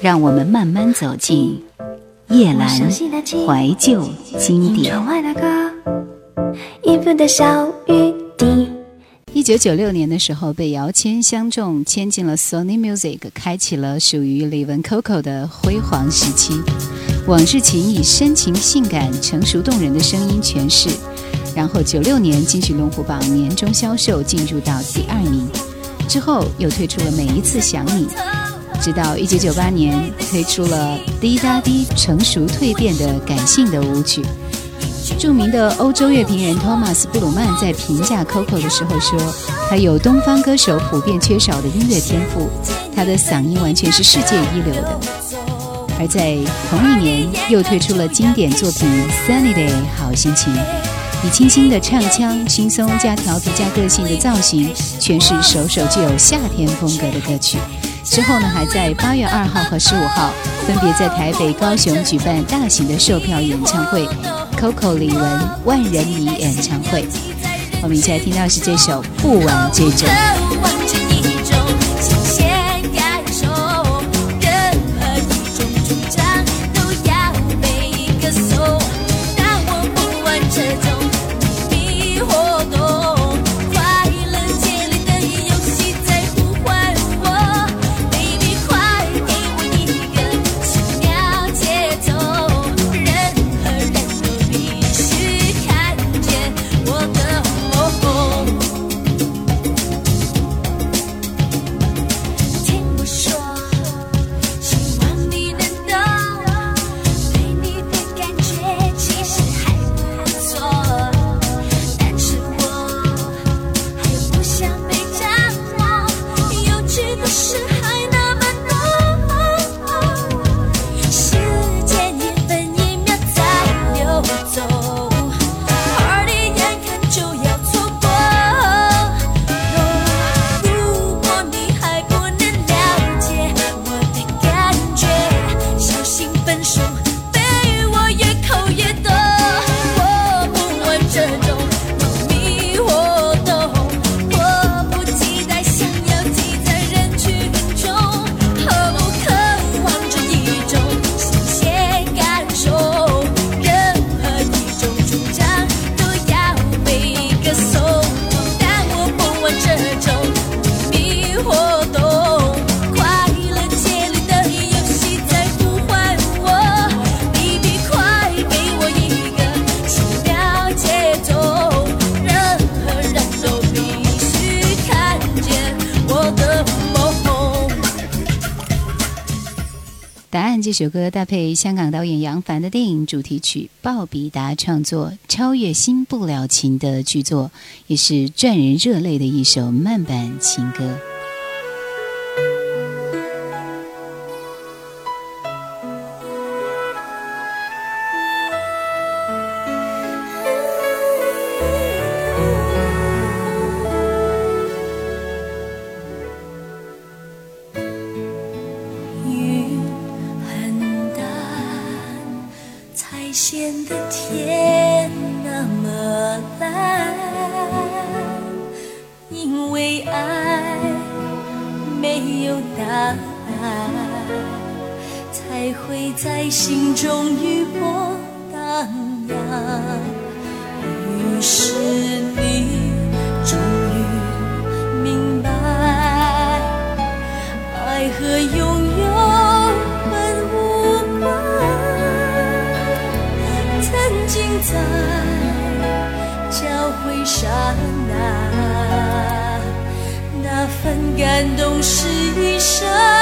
让我们慢慢走进夜阑怀旧经典。一九九六年的时候，被姚谦相中，签进了 Sony Music，开启了属于李玟 Coco 的辉煌时期。往事情以深情、性感、成熟动人的声音诠释。然后九六年金曲龙虎榜年终销售进入到第二名，之后又推出了每一次想你，直到一九九八年推出了滴答滴成熟蜕变的感性的舞曲。著名的欧洲乐评人托马斯布鲁曼在评价 Coco 的时候说，他有东方歌手普遍缺少的音乐天赋，他的嗓音完全是世界一流的。而在同一年又推出了经典作品《Sunny Day》好心情。以清新的唱腔、轻松加调皮加个性的造型，诠释首首具有夏天风格的歌曲。之后呢，还在八月二号和十五号分别在台北、高雄举办大型的售票演唱会，Coco 李玟万人迷演唱会。我们一起来听到是这首《不枉这种》。这首歌搭配香港导演杨凡的电影主题曲，鲍比达创作超越新不了情的巨作，也是赚人热泪的一首慢版情歌。是余生。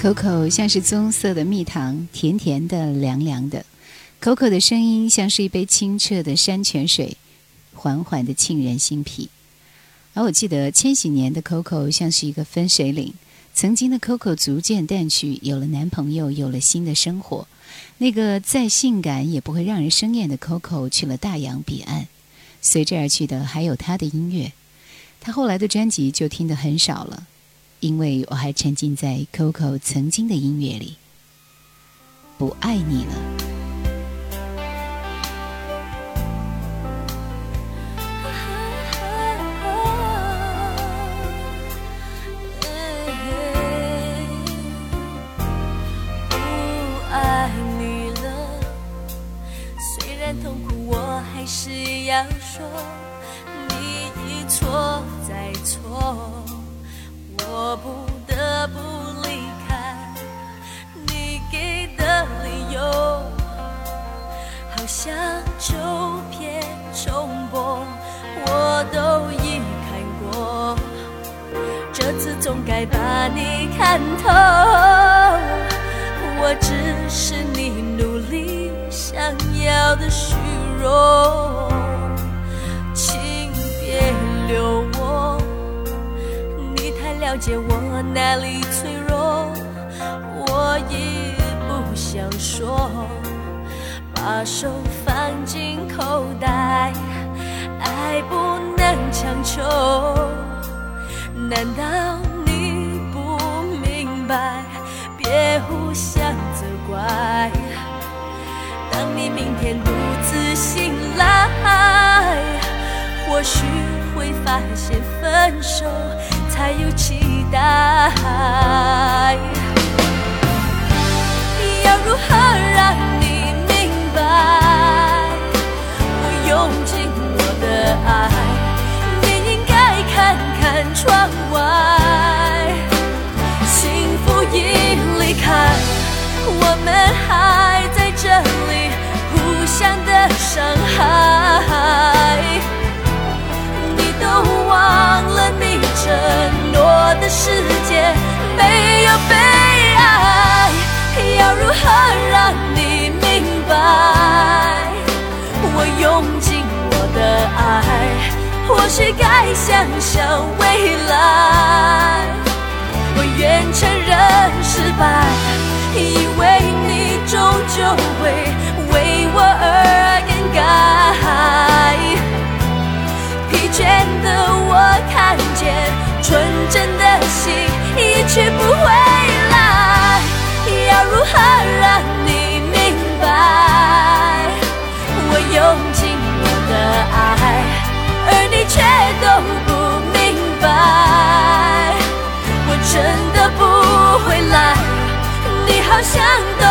Coco 像是棕色的蜜糖，甜甜的，凉凉的。Coco 的声音像是一杯清澈的山泉水，缓缓的沁人心脾。而我记得千禧年的 Coco 像是一个分水岭，曾经的 Coco 逐渐淡去，有了男朋友，有了新的生活。那个再性感也不会让人生厌的 Coco 去了大洋彼岸，随之而去的还有他的音乐。他后来的专辑就听得很少了。因为我还沉浸在 Coco 曾经的音乐里，不爱你了。不爱你了，虽然痛苦，我还是要说，你一错再错，我不得不离开。你给的理由，好像旧片重播，我都已看过。这次总该把你看透。我只是你努力想要的虚荣，请别留。了解我哪里脆弱，我也不想说。把手放进口袋，爱不能强求。难道你不明白？别互相责怪。当你明天独自醒来，或许会发现分手还有期待。要如何让你明白？我用尽我的爱，你应该看看窗外，幸福已离开，我们还在这里互相的伤害。你都忘了，承诺的世界没有被爱，要如何让你明白？我用尽我的爱，或许该想想未来。我愿承认失败，以为你终究会为我而更改。疲倦的我看见纯真的心一去不回来，要如何让你明白？我用尽我的爱，而你却都不明白。我真的不会来，你好像都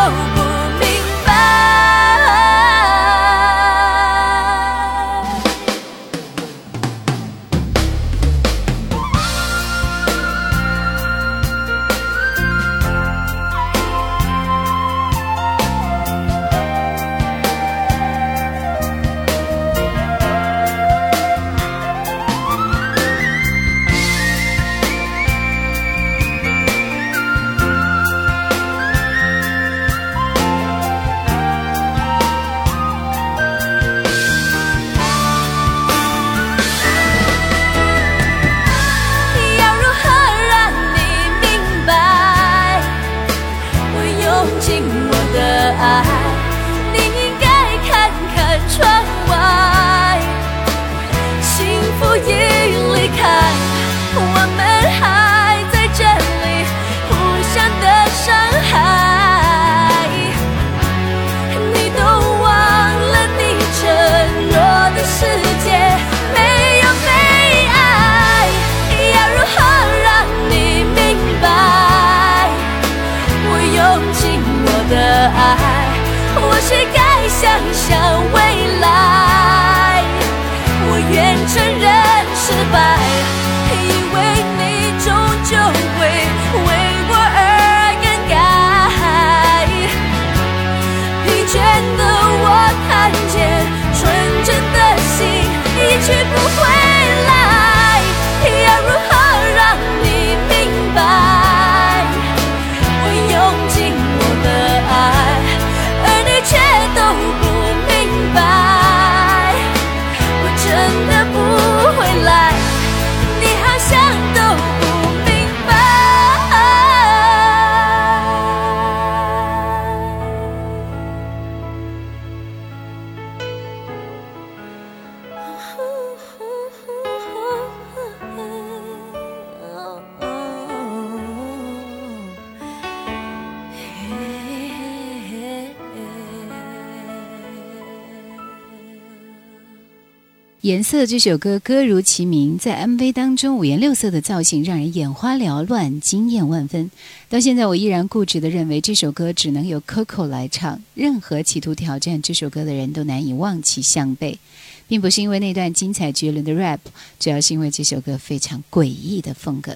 颜色这首歌歌如其名，在 MV 当中五颜六色的造型让人眼花缭乱，惊艳万分。到现在，我依然固执地认为这首歌只能由 Coco 来唱，任何企图挑战这首歌的人都难以望其项背，并不是因为那段精彩绝伦的 rap，主要是因为这首歌非常诡异的风格。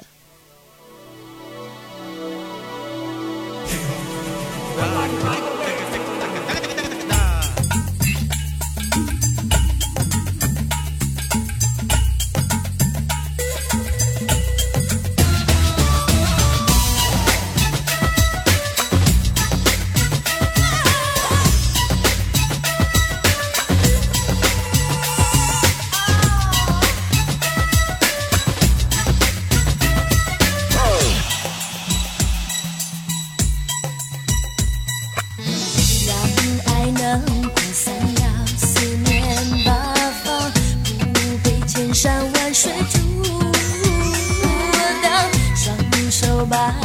手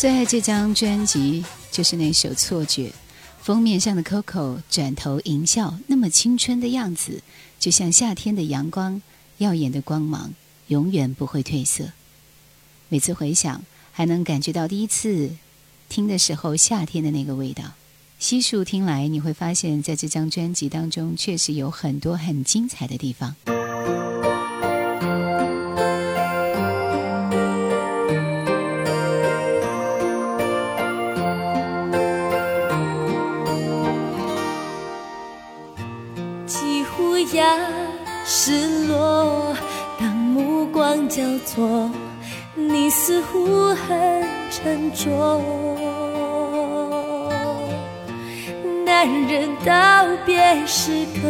最爱这张专辑就是那首《错觉》，封面上的 Coco 转头淫笑，那么青春的样子，就像夏天的阳光，耀眼的光芒，永远不会褪色。每次回想，还能感觉到第一次听的时候夏天的那个味道。悉数听来，你会发现在这张专辑当中，确实有很多很精彩的地方。假失落当目光交错你似乎很沉重男人道别时刻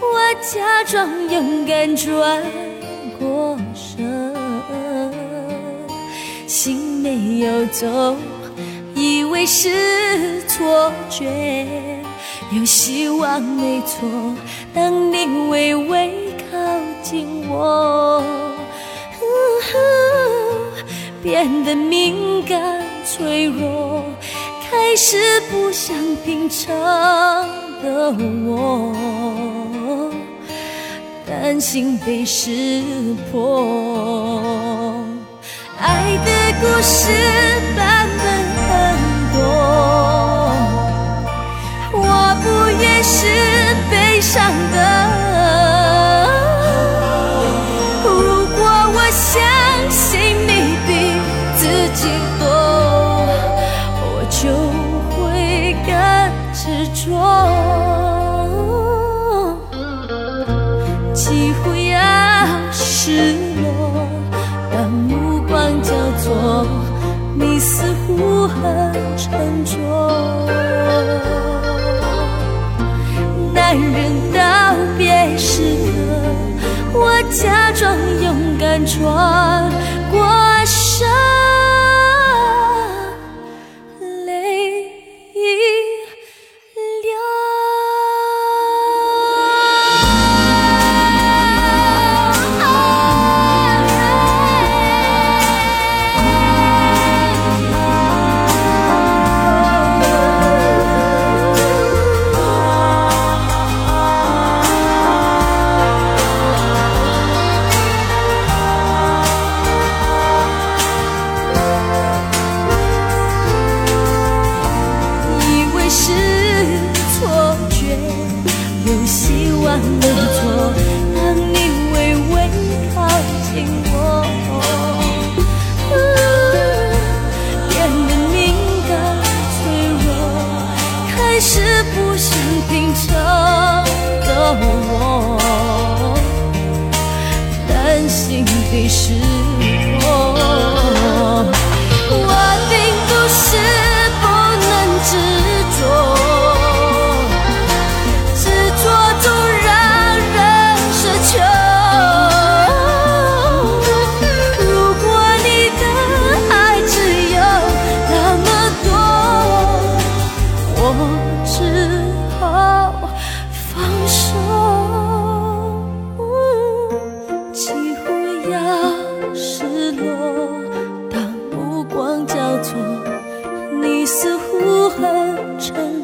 我假装勇敢转过身心没有走以为是错觉。有希望没错，当你微微靠近我，变得敏感脆弱，开始不像平常的我，担心被识破，爱的故事是悲伤的。假装勇敢闯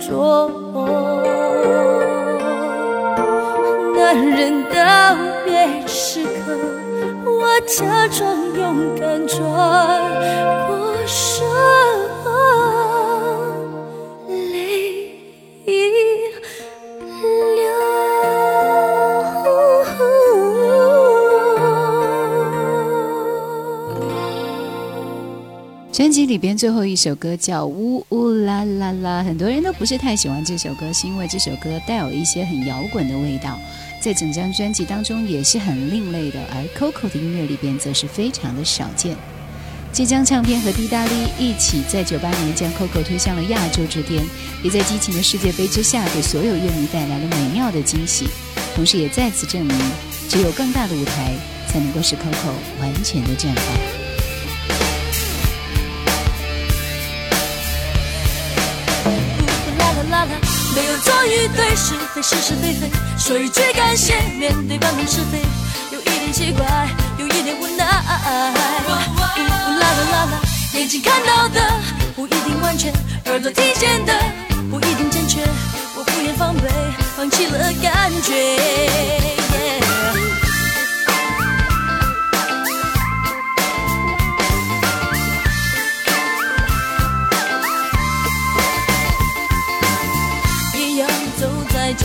说，男人道别时刻，我假装勇敢着。里边最后一首歌叫《呜呜啦啦啦》，很多人都不是太喜欢这首歌，是因为这首歌带有一些很摇滚的味道，在整张专辑当中也是很另类的。而 Coco 的音乐里边则是非常的少见。这张唱片和滴答利一起在九八年将 Coco 推向了亚洲之巅，也在激情的世界杯之下给所有乐迷带来了美妙的惊喜，同时也再次证明，只有更大的舞台才能够使 Coco 完全的绽放。没有做与对，是非是是非非，说一句感谢，面对半分是非，有一点奇怪，有一点无奈。啦啦啦啦，眼睛看到的不一定完全，耳朵听见的不一定正确，我不愿防备，放弃了感觉。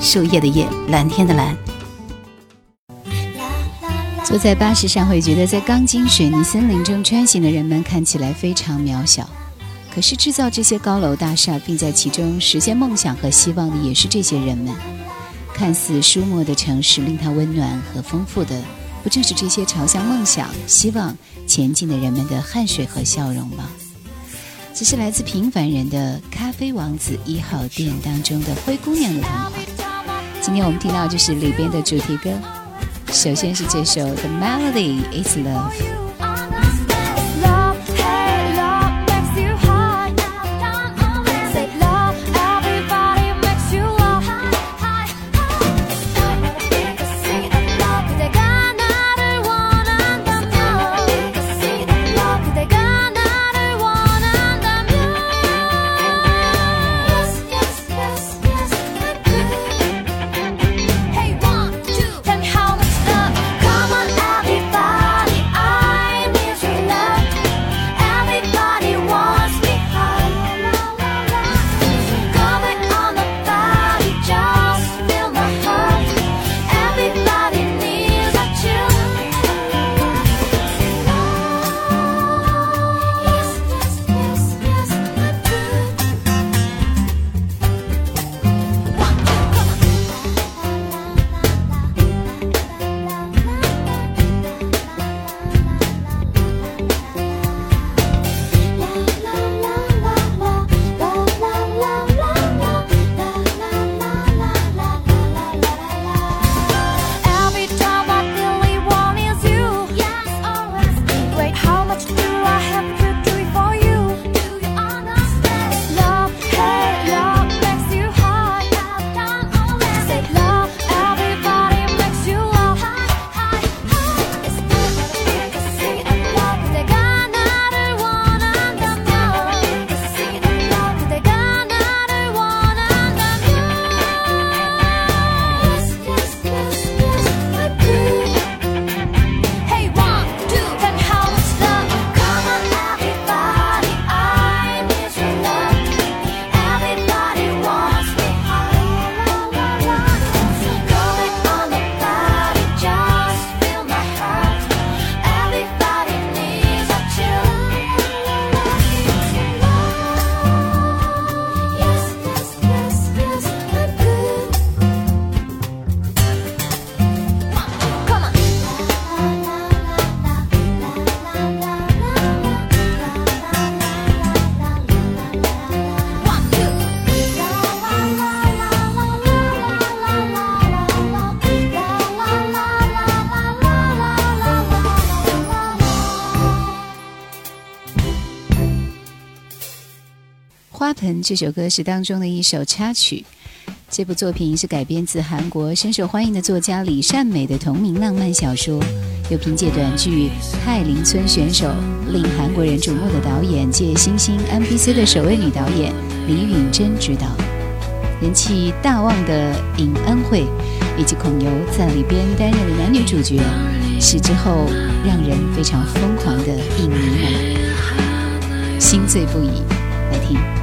树叶的叶，蓝天的蓝。坐在巴士上会觉得，在钢筋水泥森林中穿行的人们看起来非常渺小，可是制造这些高楼大厦，并在其中实现梦想和希望的，也是这些人们。看似疏漠的城市，令它温暖和丰富的，不正是这些朝向梦想、希望前进的人们的汗水和笑容吗？这是来自平凡人的咖啡王子一号店当中的灰姑娘的童话。今天我们听到就是里边的主题歌，首先是这首《The Melody Is Love》。这首歌是当中的一首插曲。这部作品是改编自韩国深受欢迎的作家李善美的同名浪漫小说，又凭借短剧《泰林村选手》令韩国人瞩目的导演界新星 MBC 的首位女导演李允珍执导，人气大旺的尹恩惠以及孔尤在里边担任了男女主角，是之后让人非常疯狂的影迷们心醉不已。来听。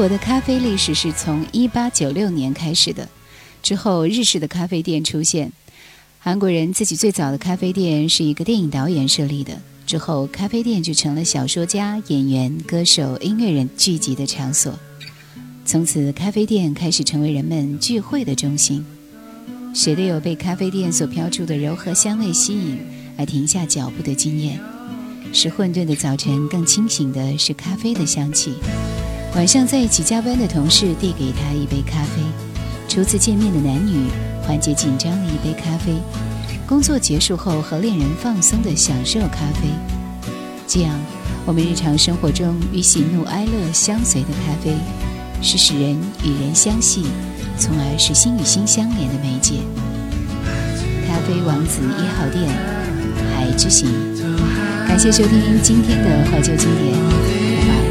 国的咖啡历史是从1896年开始的，之后日式的咖啡店出现。韩国人自己最早的咖啡店是一个电影导演设立的，之后咖啡店就成了小说家、演员、歌手、音乐人聚集的场所。从此，咖啡店开始成为人们聚会的中心。谁都有被咖啡店所飘出的柔和香味吸引而停下脚步的经验。使混沌的早晨更清醒的是咖啡的香气。晚上在一起加班的同事递给他一杯咖啡，初次见面的男女缓解紧张的一杯咖啡，工作结束后和恋人放松的享受咖啡。这样，我们日常生活中与喜怒哀乐相随的咖啡。是使人与人相系，从而使心与心相连的媒介。咖啡王子一号店，海之行。感谢收听今天的怀旧经典，拜拜。